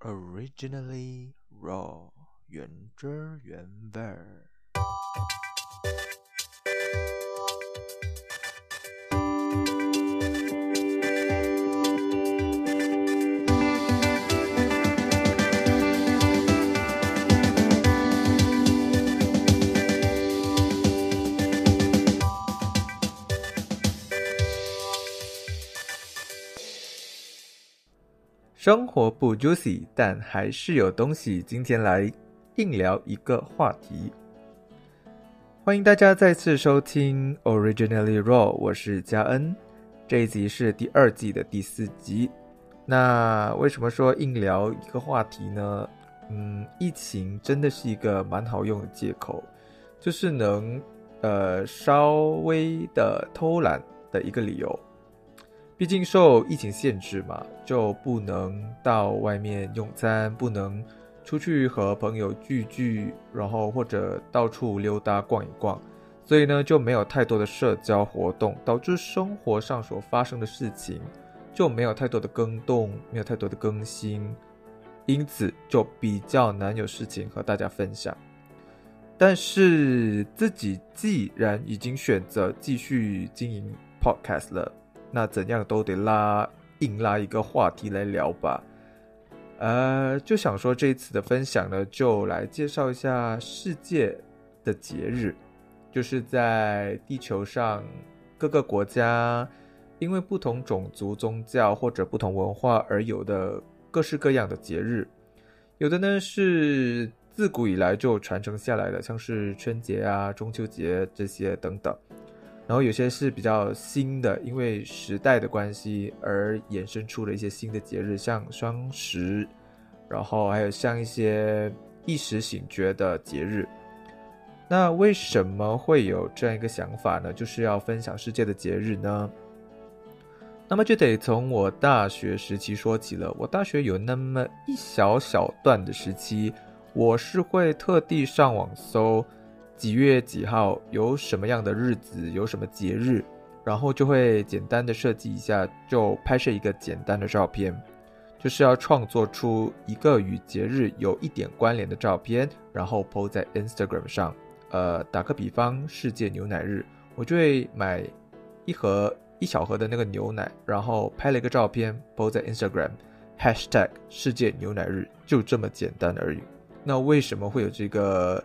originally raw 原汁原味儿。 生活不 juicy，但还是有东西。今天来硬聊一个话题。欢迎大家再次收听 Originally Raw，我是嘉恩。这一集是第二季的第四集。那为什么说硬聊一个话题呢？嗯，疫情真的是一个蛮好用的借口，就是能呃稍微的偷懒的一个理由。毕竟受疫情限制嘛，就不能到外面用餐，不能出去和朋友聚聚，然后或者到处溜达逛一逛，所以呢就没有太多的社交活动，导致生活上所发生的事情就没有太多的更动，没有太多的更新，因此就比较难有事情和大家分享。但是自己既然已经选择继续经营 Podcast 了。那怎样都得拉硬拉一个话题来聊吧，呃，就想说这一次的分享呢，就来介绍一下世界的节日，就是在地球上各个国家因为不同种族、宗教或者不同文化而有的各式各样的节日，有的呢是自古以来就传承下来的，像是春节啊、中秋节这些等等。然后有些是比较新的，因为时代的关系而衍生出了一些新的节日，像双十，然后还有像一些一时醒觉的节日。那为什么会有这样一个想法呢？就是要分享世界的节日呢？那么就得从我大学时期说起了。我大学有那么一小小段的时期，我是会特地上网搜。几月几号有什么样的日子，有什么节日，然后就会简单的设计一下，就拍摄一个简单的照片，就是要创作出一个与节日有一点关联的照片，然后 po 在 Instagram 上。呃，打个比方，世界牛奶日，我就会买一盒一小盒的那个牛奶，然后拍了一个照片 po 在 Instagram，#hashtag 世界牛奶日，就这么简单而已。那为什么会有这个？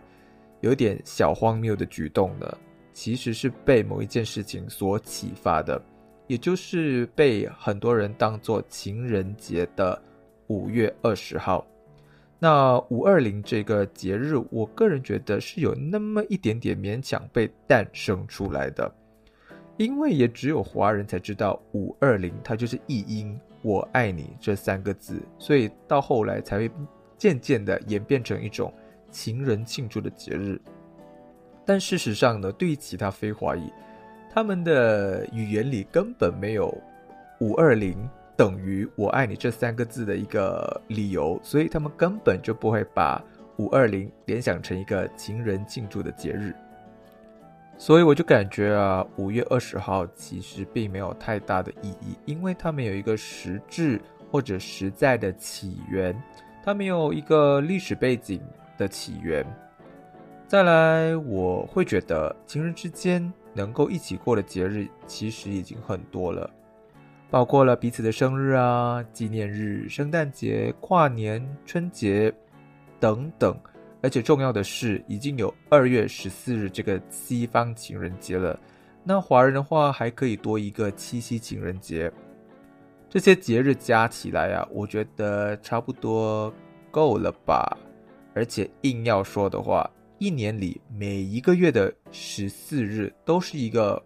有点小荒谬的举动呢，其实是被某一件事情所启发的，也就是被很多人当做情人节的五月二十号。那五二零这个节日，我个人觉得是有那么一点点勉强被诞生出来的，因为也只有华人才知道五二零它就是译音“我爱你”这三个字，所以到后来才会渐渐的演变成一种。情人庆祝的节日，但事实上呢，对于其他非华裔，他们的语言里根本没有“五二零等于我爱你”这三个字的一个理由，所以他们根本就不会把五二零联想成一个情人庆祝的节日。所以我就感觉啊，五月二十号其实并没有太大的意义，因为它没有一个实质或者实在的起源，它没有一个历史背景。的起源。再来，我会觉得情人之间能够一起过的节日其实已经很多了，包括了彼此的生日啊、纪念日、圣诞节、跨年、春节等等。而且重要的是，已经有二月十四日这个西方情人节了。那华人的话，还可以多一个七夕情人节。这些节日加起来啊，我觉得差不多够了吧。而且硬要说的话，一年里每一个月的十四日都是一个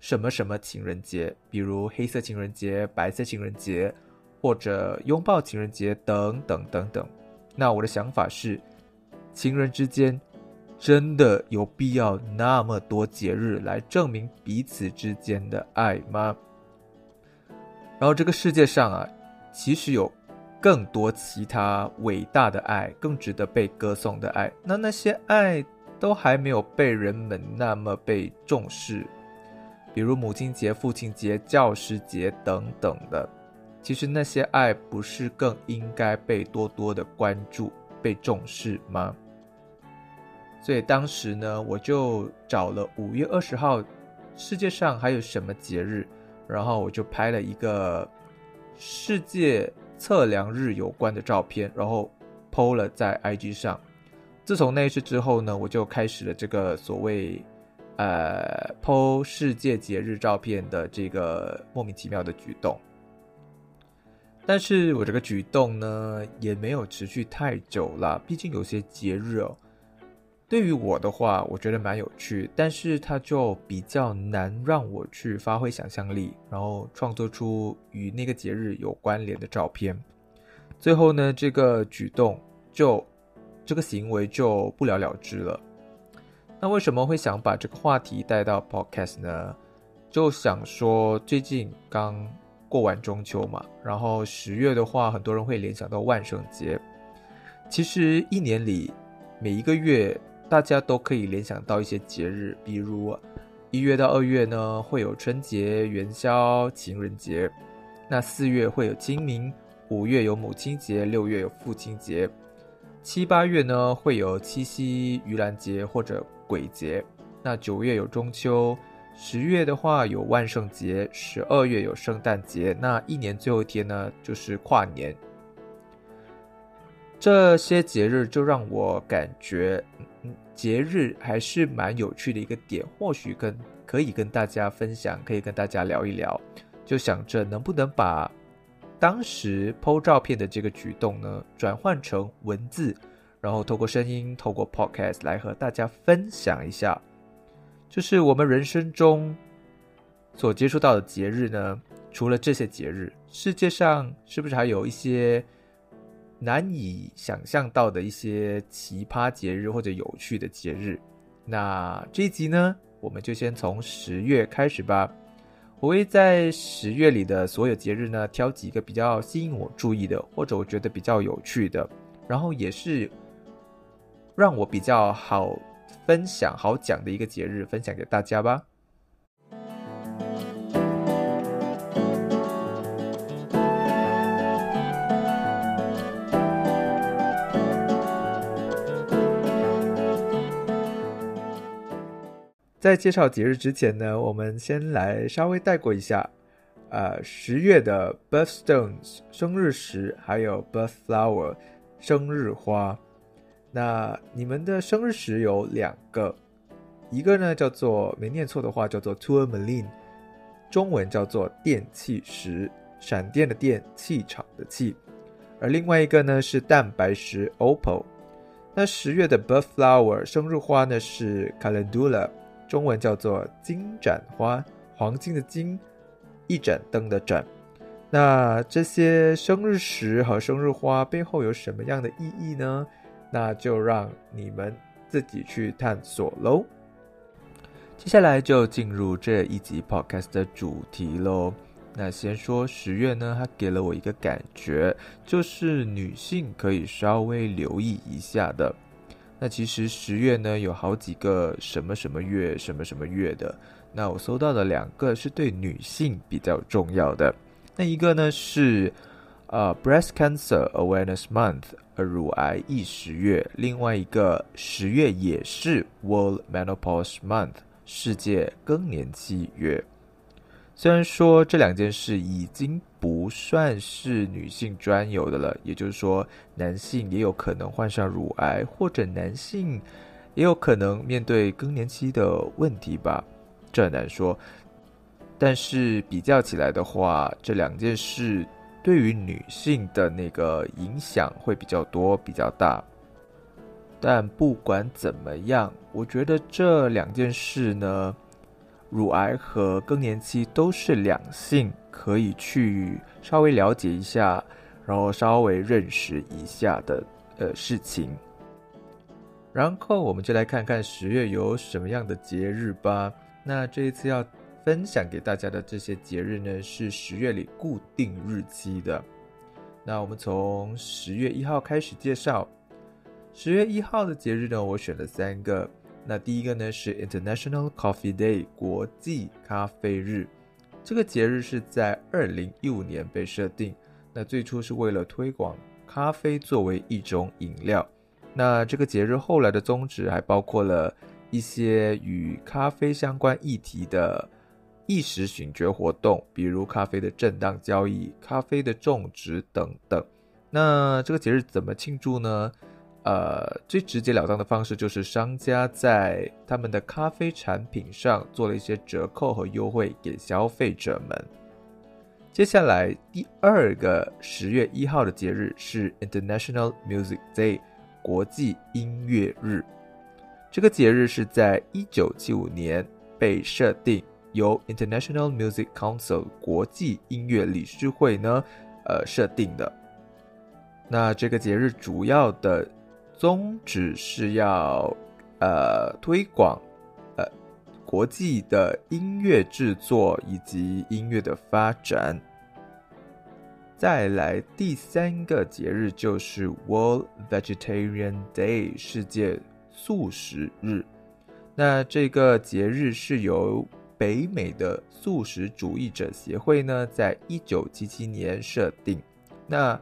什么什么情人节，比如黑色情人节、白色情人节，或者拥抱情人节等等等等。那我的想法是，情人之间真的有必要那么多节日来证明彼此之间的爱吗？然后这个世界上啊，其实有。更多其他伟大的爱，更值得被歌颂的爱，那那些爱都还没有被人们那么被重视，比如母亲节、父亲节、教师节等等的。其实那些爱不是更应该被多多的关注、被重视吗？所以当时呢，我就找了五月二十号，世界上还有什么节日，然后我就拍了一个世界测量日有关的照片，然后 PO 了在 IG 上。自从那一次之后呢，我就开始了这个所谓呃 PO 世界节日照片的这个莫名其妙的举动。但是我这个举动呢，也没有持续太久了。毕竟有些节日哦，对于我的话，我觉得蛮有趣，但是它就比较难让我去发挥想象力，然后创作出与那个节日有关联的照片。最后呢，这个举动就这个行为就不了了之了。那为什么会想把这个话题带到 Podcast 呢？就想说最近刚。过完中秋嘛，然后十月的话，很多人会联想到万圣节。其实一年里每一个月，大家都可以联想到一些节日，比如一月到二月呢，会有春节、元宵、情人节；那四月会有清明，五月有母亲节，六月有父亲节，七八月呢会有七夕、盂兰节或者鬼节；那九月有中秋。十月的话有万圣节，十二月有圣诞节，那一年最后一天呢就是跨年。这些节日就让我感觉，节日还是蛮有趣的一个点，或许跟可以跟大家分享，可以跟大家聊一聊。就想着能不能把当时 PO 照片的这个举动呢，转换成文字，然后透过声音，透过 Podcast 来和大家分享一下。就是我们人生中所接触到的节日呢，除了这些节日，世界上是不是还有一些难以想象到的一些奇葩节日或者有趣的节日？那这一集呢，我们就先从十月开始吧。我会在十月里的所有节日呢，挑几个比较吸引我注意的，或者我觉得比较有趣的，然后也是让我比较好。分享好讲的一个节日，分享给大家吧。在介绍节日之前呢，我们先来稍微带过一下，呃，十月的 birthstones 生日石，还有 birth flower 生日花。那你们的生日石有两个，一个呢叫做没念错的话叫做 tourmaline，中文叫做电气石，闪电的电，气场的气，而另外一个呢是蛋白石 opal。那十月的 birth flower 生日花呢是 calendula，中文叫做金盏花，黄金的金，一盏灯的盏。那这些生日石和生日花背后有什么样的意义呢？那就让你们自己去探索喽。接下来就进入这一集 podcast 的主题喽。那先说十月呢，它给了我一个感觉，就是女性可以稍微留意一下的。那其实十月呢有好几个什么什么月、什么什么月的。那我搜到的两个是对女性比较重要的。那一个呢是呃 Breast Cancer Awareness Month 呃。乳癌易十月，另外一个十月也是 World Menopause Month 世界更年期月。虽然说这两件事已经不算是女性专有的了，也就是说男性也有可能患上乳癌，或者男性也有可能面对更年期的问题吧，这很难说。但是比较起来的话，这两件事。对于女性的那个影响会比较多、比较大，但不管怎么样，我觉得这两件事呢，乳癌和更年期都是两性可以去稍微了解一下，然后稍微认识一下的呃事情。然后我们就来看看十月有什么样的节日吧。那这一次要。分享给大家的这些节日呢，是十月里固定日期的。那我们从十月一号开始介绍。十月一号的节日呢，我选了三个。那第一个呢是 International Coffee Day 国际咖啡日，这个节日是在二零一五年被设定，那最初是为了推广咖啡作为一种饮料。那这个节日后来的宗旨还包括了一些与咖啡相关议题的意识醒觉活动，比如咖啡的正当交易、咖啡的种植等等。那这个节日怎么庆祝呢？呃，最直截了当的方式就是商家在他们的咖啡产品上做了一些折扣和优惠给消费者们。接下来第二个十月一号的节日是 International Music Day 国际音乐日。这个节日是在一九七五年被设定，由 International Music Council 国际音乐理事会呢，呃设定的。那这个节日主要的。宗旨是要，呃，推广，呃，国际的音乐制作以及音乐的发展。再来第三个节日就是 World Vegetarian Day 世界素食日。那这个节日是由北美的素食主义者协会呢，在一九七七年设定。那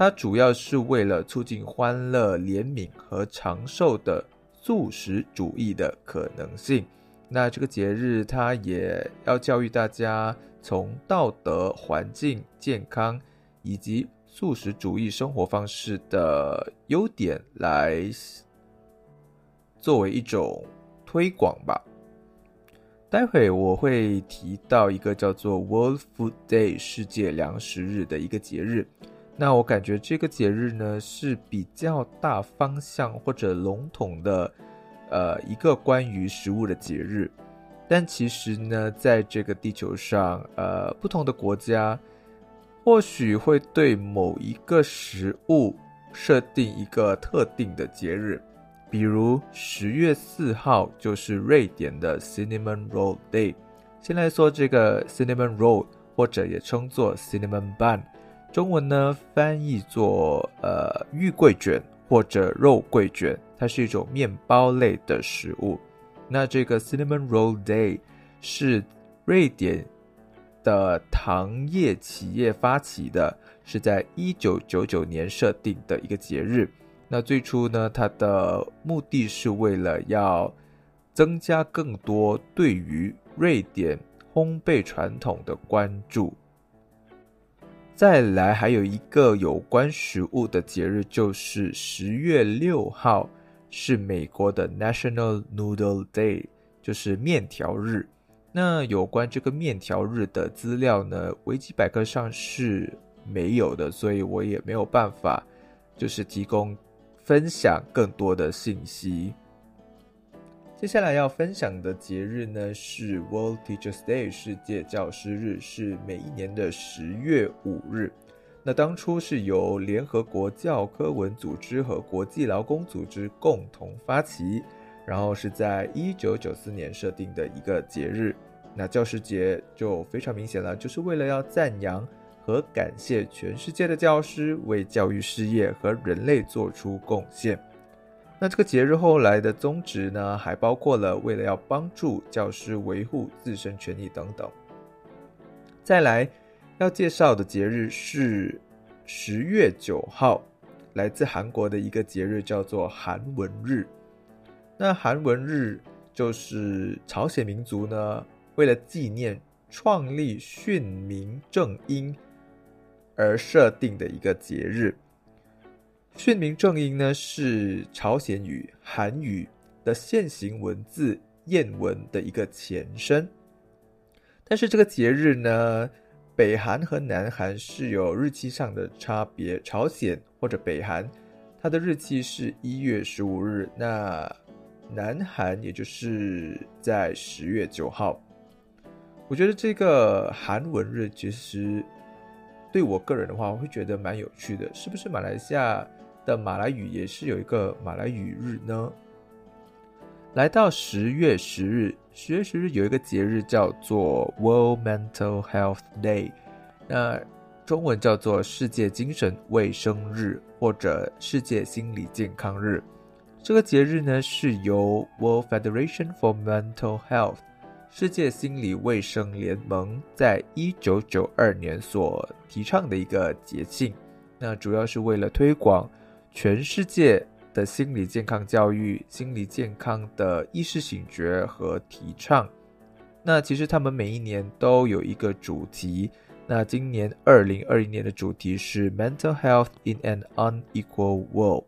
它主要是为了促进欢乐、怜悯和长寿的素食主义的可能性。那这个节日，它也要教育大家从道德、环境、健康以及素食主义生活方式的优点来作为一种推广吧。待会我会提到一个叫做 World Food Day 世界粮食日的一个节日。那我感觉这个节日呢是比较大方向或者笼统的，呃，一个关于食物的节日。但其实呢，在这个地球上，呃，不同的国家或许会对某一个食物设定一个特定的节日，比如十月四号就是瑞典的 Cinnamon Roll Day。先来说这个 Cinnamon Roll，或者也称作 Cinnamon Bun。中文呢翻译作呃玉桂卷或者肉桂卷，它是一种面包类的食物。那这个 Cinnamon Roll Day 是瑞典的糖业企业发起的，是在一九九九年设定的一个节日。那最初呢，它的目的是为了要增加更多对于瑞典烘焙传统的关注。再来，还有一个有关食物的节日，就是十月六号，是美国的 National Noodle Day，就是面条日。那有关这个面条日的资料呢，维基百科上是没有的，所以我也没有办法，就是提供分享更多的信息。接下来要分享的节日呢是 World Teachers Day 世界教师日，是每一年的十月五日。那当初是由联合国教科文组织和国际劳工组织共同发起，然后是在一九九四年设定的一个节日。那教师节就非常明显了，就是为了要赞扬和感谢全世界的教师为教育事业和人类做出贡献。那这个节日后来的宗旨呢，还包括了为了要帮助教师维护自身权益等等。再来要介绍的节日是十月九号，来自韩国的一个节日叫做韩文日。那韩文日就是朝鲜民族呢为了纪念创立训民正音而设定的一个节日。训民正音呢是朝鲜语、韩语的现行文字谚文的一个前身，但是这个节日呢，北韩和南韩是有日期上的差别。朝鲜或者北韩，它的日期是一月十五日，那南韩也就是在十月九号。我觉得这个韩文日其实对我个人的话，我会觉得蛮有趣的，是不是马来西亚？的马来语也是有一个马来语日呢。来到十月十日，十月十日有一个节日叫做 World Mental Health Day，那中文叫做世界精神卫生日或者世界心理健康日。这个节日呢是由 World Federation for Mental Health 世界心理卫生联盟在一九九二年所提倡的一个节庆。那主要是为了推广全世界的心理健康教育、心理健康的意识醒觉和提倡。那其实他们每一年都有一个主题。那今年二零二一年的主题是 Mental Health in an Unequal World。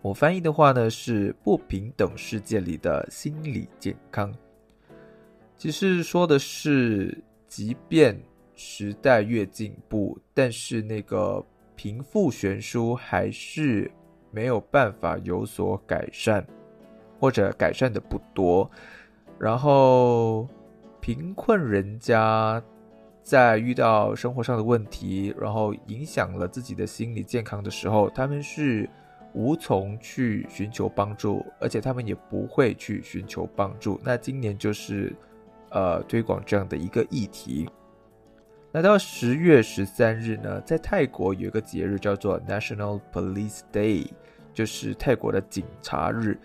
我翻译的话呢是不平等世界里的心理健康。其实说的是，即便时代越进步，但是那个贫富悬殊还是没有办法有所改善，或者改善的不多。然后，贫困人家在遇到生活上的问题，然后影响了自己的心理健康的时候，他们是无从去寻求帮助，而且他们也不会去寻求帮助。那今年就是。呃，推广这样的一个议题。来到十月十三日呢，在泰国有一个节日叫做 National Police Day，就是泰国的警察日。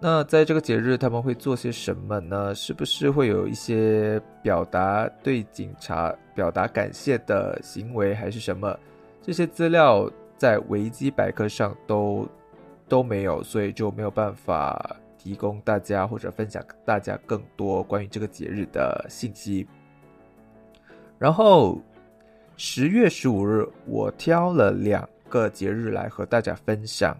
那在这个节日，他们会做些什么呢？是不是会有一些表达对警察表达感谢的行为，还是什么？这些资料在维基百科上都都没有，所以就没有办法。提供大家或者分享大家更多关于这个节日的信息。然后十月十五日，我挑了两个节日来和大家分享。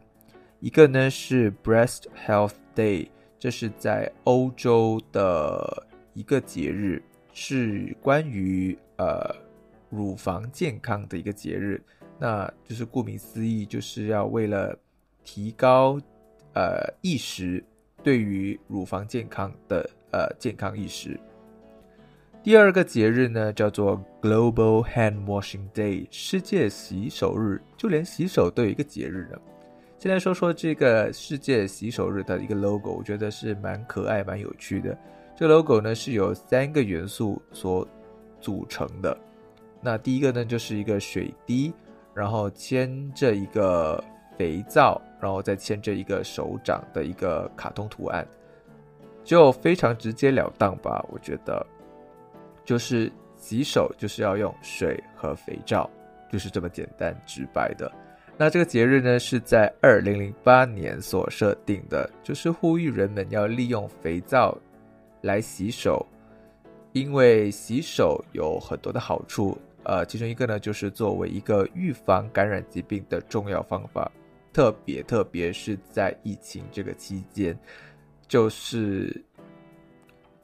一个呢是 Breast Health Day，这是在欧洲的一个节日，是关于呃乳房健康的一个节日。那就是顾名思义，就是要为了提高呃意识。对于乳房健康的呃健康意识。第二个节日呢，叫做 Global Hand Washing Day，世界洗手日。就连洗手都有一个节日呢。先来说说这个世界洗手日的一个 logo，我觉得是蛮可爱、蛮有趣的。这 logo 呢是由三个元素所组成的。那第一个呢就是一个水滴，然后牵着一个肥皂。然后再牵着一个手掌的一个卡通图案，就非常直截了当吧？我觉得，就是洗手就是要用水和肥皂，就是这么简单直白的。那这个节日呢，是在二零零八年所设定的，就是呼吁人们要利用肥皂来洗手，因为洗手有很多的好处。呃，其中一个呢，就是作为一个预防感染疾病的重要方法。特别，特别是在疫情这个期间，就是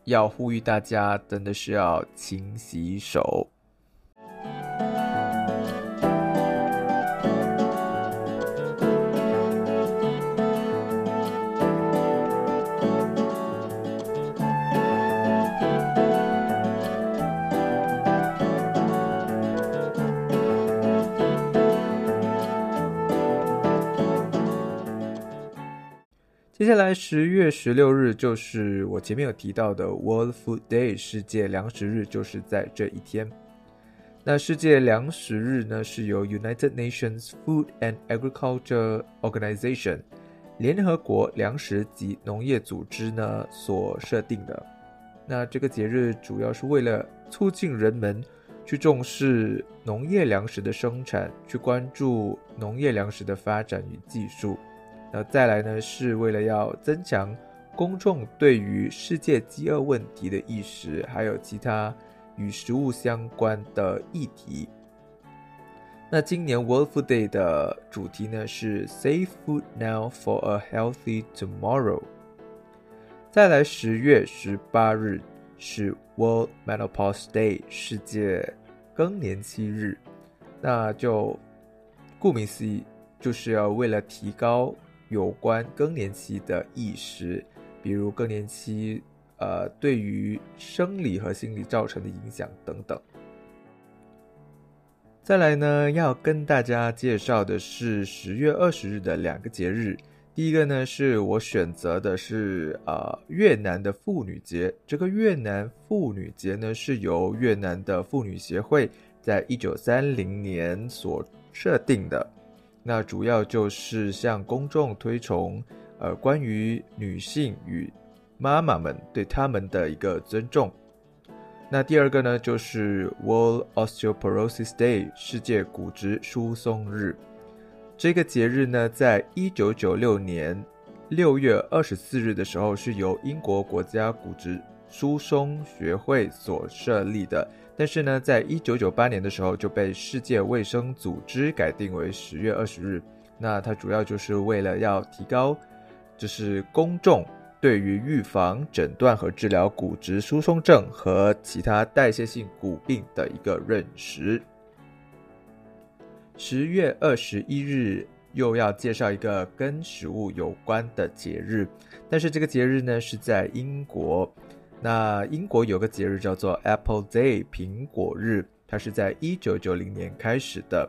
要呼吁大家，真的是要勤洗手。接下来十月十六日就是我前面有提到的 World Food Day 世界粮食日，就是在这一天。那世界粮食日呢是由 United Nations Food and Agriculture Organization 联合国粮食及农业组织呢所设定的。那这个节日主要是为了促进人们去重视农业粮食的生产，去关注农业粮食的发展与技术。那再来呢，是为了要增强公众对于世界饥饿问题的意识，还有其他与食物相关的议题。那今年 World Food Day 的主题呢是 Save Food Now for a Healthy Tomorrow。再来十月十八日是 World Menopause Day 世界更年期日，那就顾名思义，就是要为了提高。有关更年期的意识，比如更年期，呃，对于生理和心理造成的影响等等。再来呢，要跟大家介绍的是十月二十日的两个节日。第一个呢，是我选择的是呃越南的妇女节。这个越南妇女节呢，是由越南的妇女协会在一九三零年所设定的。那主要就是向公众推崇，呃，关于女性与妈妈们对他们的一个尊重。那第二个呢，就是 World Osteoporosis Day 世界骨质疏松日。这个节日呢，在一九九六年六月二十四日的时候，是由英国国家骨质疏松学会所设立的。但是呢，在一九九八年的时候，就被世界卫生组织改定为十月二十日。那它主要就是为了要提高，就是公众。对于预防、诊断和治疗骨质疏松症和其他代谢性骨病的一个认识。十月二十一日又要介绍一个跟食物有关的节日，但是这个节日呢是在英国。那英国有个节日叫做 Apple Day 苹果日，它是在一九九零年开始的。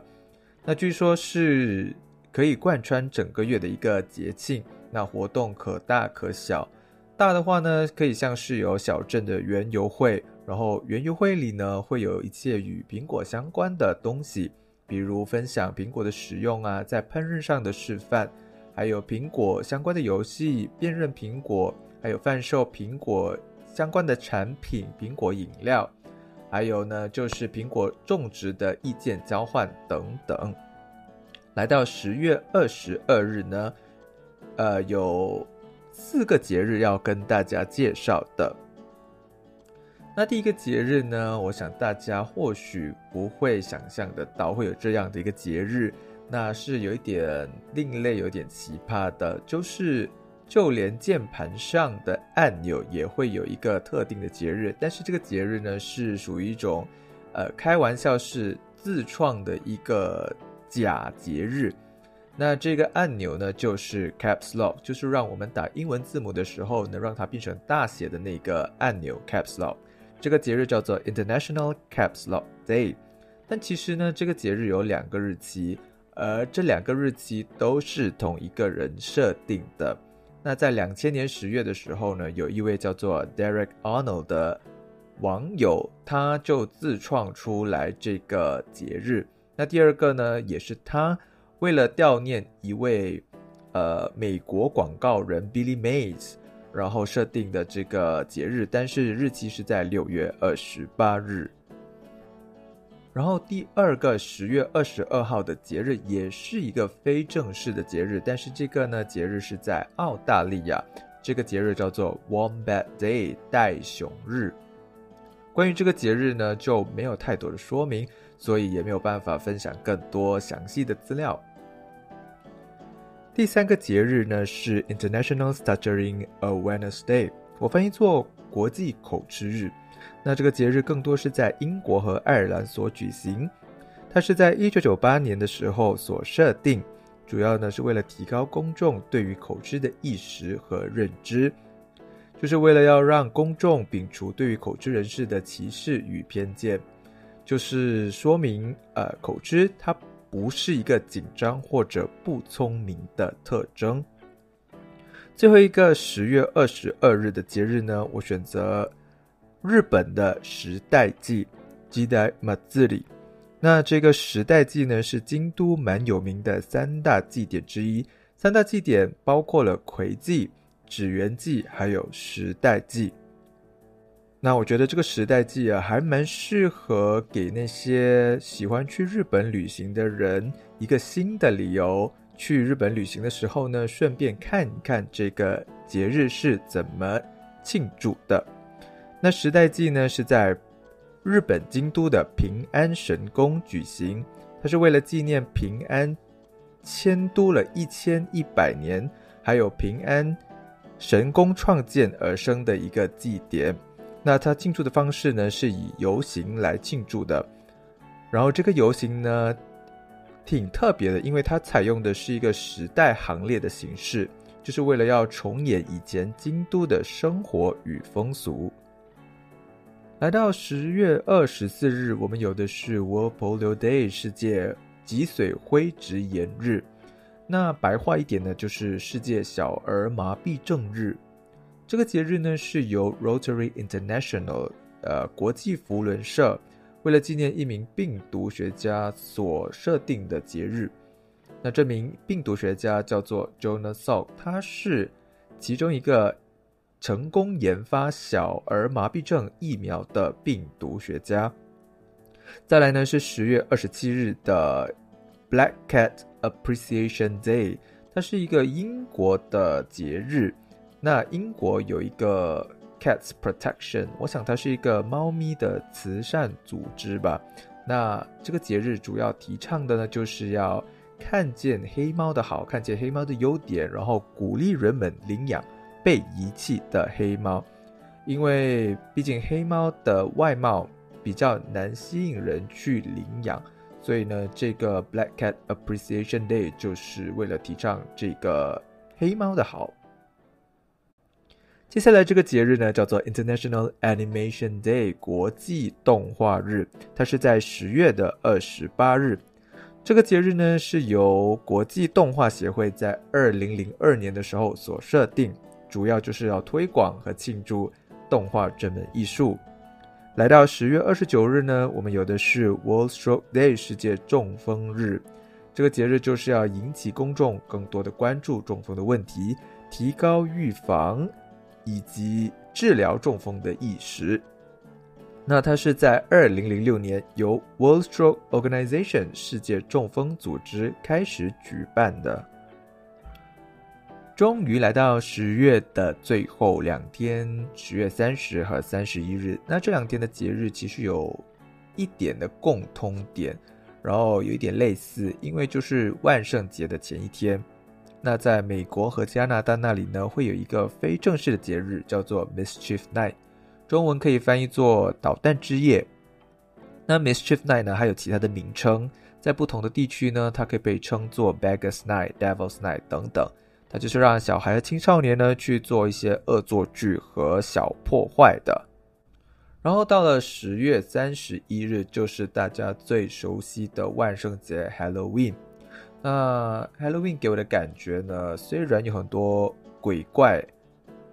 那据说是可以贯穿整个月的一个节庆。那活动可大可小，大的话呢，可以像是有小镇的园游会，然后园游会里呢会有一切与苹果相关的东西，比如分享苹果的使用啊，在烹饪上的示范，还有苹果相关的游戏，辨认苹果，还有贩售苹果相关的产品，苹果饮料，还有呢就是苹果种植的意见交换等等。来到十月二十二日呢。呃，有四个节日要跟大家介绍的。那第一个节日呢，我想大家或许不会想象得到会有这样的一个节日，那是有一点另类、有点奇葩的，就是就连键盘上的按钮也会有一个特定的节日，但是这个节日呢，是属于一种呃开玩笑是自创的一个假节日。那这个按钮呢，就是 Caps Lock，就是让我们打英文字母的时候，能让它变成大写的那个按钮 Caps Lock。这个节日叫做 International Caps Lock Day。但其实呢，这个节日有两个日期，而这两个日期都是同一个人设定的。那在两千年十月的时候呢，有一位叫做 Derek Arnold 的网友，他就自创出来这个节日。那第二个呢，也是他。为了悼念一位，呃，美国广告人 Billy Mays，然后设定的这个节日，但是日期是在六月二十八日。然后第二个十月二十二号的节日也是一个非正式的节日，但是这个呢节日是在澳大利亚，这个节日叫做 Wombat Day 袋熊日。关于这个节日呢就没有太多的说明，所以也没有办法分享更多详细的资料。第三个节日呢是 International Stuttering Awareness Day，我翻译做国际口吃日。那这个节日更多是在英国和爱尔兰所举行，它是在一九九八年的时候所设定，主要呢是为了提高公众对于口吃的意识和认知，就是为了要让公众摒除对于口吃人士的歧视与偏见，就是说明呃口吃它。不是一个紧张或者不聪明的特征。最后一个十月二十二日的节日呢，我选择日本的时代祭——吉代马自里。那这个时代祭呢，是京都蛮有名的三大祭典之一。三大祭典包括了葵祭、指元祭，还有时代祭。那我觉得这个时代记啊，还蛮适合给那些喜欢去日本旅行的人一个新的理由。去日本旅行的时候呢，顺便看一看这个节日是怎么庆祝的。那时代记呢，是在日本京都的平安神宫举行，它是为了纪念平安迁都了一千一百年，还有平安神宫创建而生的一个祭典。那它庆祝的方式呢，是以游行来庆祝的。然后这个游行呢，挺特别的，因为它采用的是一个时代行列的形式，就是为了要重演以前京都的生活与风俗。来到十月二十四日，我们有的是 World Polio Day 世界脊髓灰质炎日。那白话一点呢，就是世界小儿麻痹症日。这个节日呢，是由 Rotary International，呃，国际福伦社，为了纪念一名病毒学家所设定的节日。那这名病毒学家叫做 Jonas Salk，他是其中一个成功研发小儿麻痹症疫苗的病毒学家。再来呢是十月二十七日的 Black Cat Appreciation Day，它是一个英国的节日。那英国有一个 Cats Protection，我想它是一个猫咪的慈善组织吧。那这个节日主要提倡的呢，就是要看见黑猫的好，看见黑猫的优点，然后鼓励人们领养被遗弃的黑猫，因为毕竟黑猫的外貌比较难吸引人去领养，所以呢，这个 Black Cat Appreciation Day 就是为了提倡这个黑猫的好。接下来这个节日呢，叫做 International Animation Day 国际动画日，它是在十月的二十八日。这个节日呢，是由国际动画协会在二零零二年的时候所设定，主要就是要推广和庆祝动画这门艺术。来到十月二十九日呢，我们有的是 World Stroke Day 世界中风日。这个节日就是要引起公众更多的关注中风的问题，提高预防。以及治疗中风的意识。那它是在二零零六年由 World Stroke Organization 世界中风组织开始举办的。终于来到十月的最后两天，十月三十和三十一日。那这两天的节日其实有一点的共通点，然后有一点类似，因为就是万圣节的前一天。那在美国和加拿大那里呢，会有一个非正式的节日，叫做 Mischief Night，中文可以翻译作捣蛋之夜。那 Mischief Night 呢，还有其他的名称，在不同的地区呢，它可以被称作 Beggars Night、Devil's Night 等等。它就是让小孩和青少年呢去做一些恶作剧和小破坏的。然后到了十月三十一日，就是大家最熟悉的万圣节 Halloween。那 Halloween 给我的感觉呢，虽然有很多鬼怪，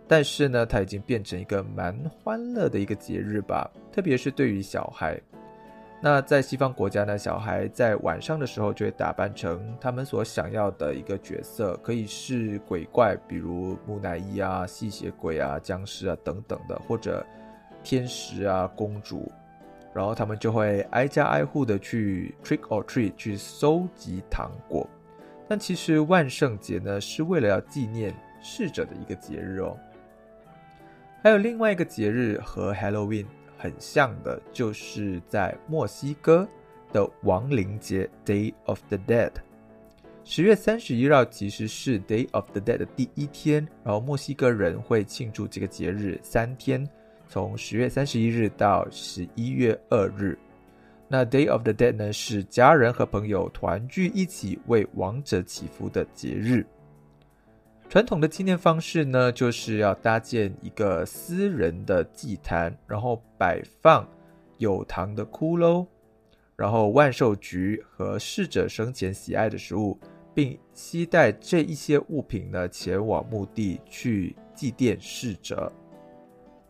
但是呢，它已经变成一个蛮欢乐的一个节日吧。特别是对于小孩，那在西方国家呢，小孩在晚上的时候就会打扮成他们所想要的一个角色，可以是鬼怪，比如木乃伊啊、吸血鬼啊、僵尸啊等等的，或者天使啊、公主。然后他们就会挨家挨户的去 trick or treat 去收集糖果，但其实万圣节呢是为了要纪念逝者的一个节日哦。还有另外一个节日和 Halloween 很像的，就是在墨西哥的亡灵节 Day of the Dead。十月三十一日其实是 Day of the Dead 的第一天，然后墨西哥人会庆祝这个节日三天。从十月三十一日到十一月二日，那 Day of the Dead 呢是家人和朋友团聚一起为亡者祈福的节日。传统的纪念方式呢，就是要搭建一个私人的祭坛，然后摆放有糖的骷髅，然后万寿菊和逝者生前喜爱的食物，并期待这一些物品呢前往墓地去祭奠逝者。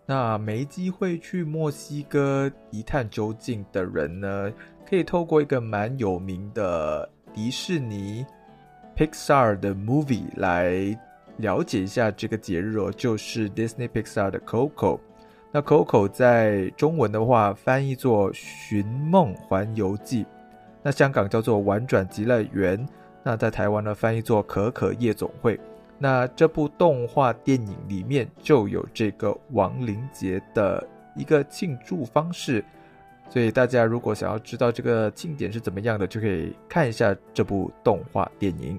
那没机会去墨西哥一探究竟的人呢，可以透过一个蛮有名的迪士尼 Pixar 的 movie 来了解一下这个节日哦，就是 Disney Pixar 的 Coco。那 Coco 在中文的话翻译作《寻梦环游记》，那香港叫做《玩转极乐园》，那在台湾呢翻译作《可可夜总会》。那这部动画电影里面就有这个亡灵节的一个庆祝方式，所以大家如果想要知道这个庆典是怎么样的，就可以看一下这部动画电影。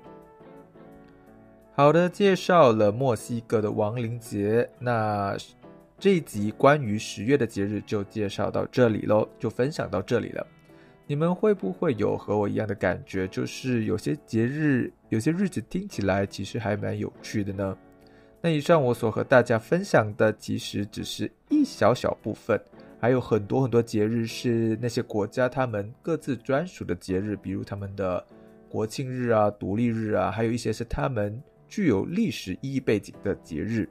好的，介绍了墨西哥的亡灵节，那这一集关于十月的节日就介绍到这里喽，就分享到这里了。你们会不会有和我一样的感觉？就是有些节日、有些日子听起来其实还蛮有趣的呢。那以上我所和大家分享的，其实只是一小小部分，还有很多很多节日是那些国家他们各自专属的节日，比如他们的国庆日啊、独立日啊，还有一些是他们具有历史意义背景的节日。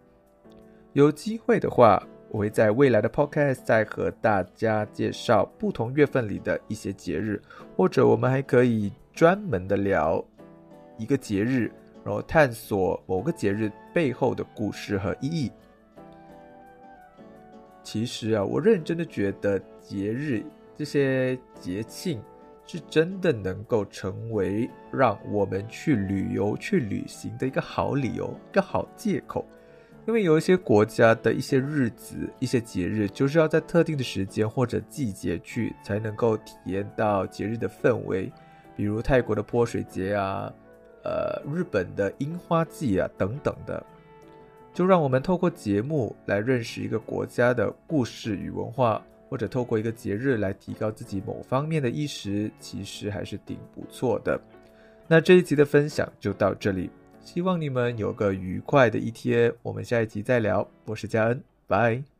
有机会的话。我会在未来的 podcast 再和大家介绍不同月份里的一些节日，或者我们还可以专门的聊一个节日，然后探索某个节日背后的故事和意义。其实啊，我认真的觉得节日这些节庆是真的能够成为让我们去旅游、去旅行的一个好理由、一个好借口。因为有一些国家的一些日子、一些节日，就是要在特定的时间或者季节去，才能够体验到节日的氛围。比如泰国的泼水节啊，呃，日本的樱花季啊，等等的。就让我们透过节目来认识一个国家的故事与文化，或者透过一个节日来提高自己某方面的意识，其实还是挺不错的。那这一集的分享就到这里。希望你们有个愉快的一天，我们下一集再聊。我是佳恩，拜。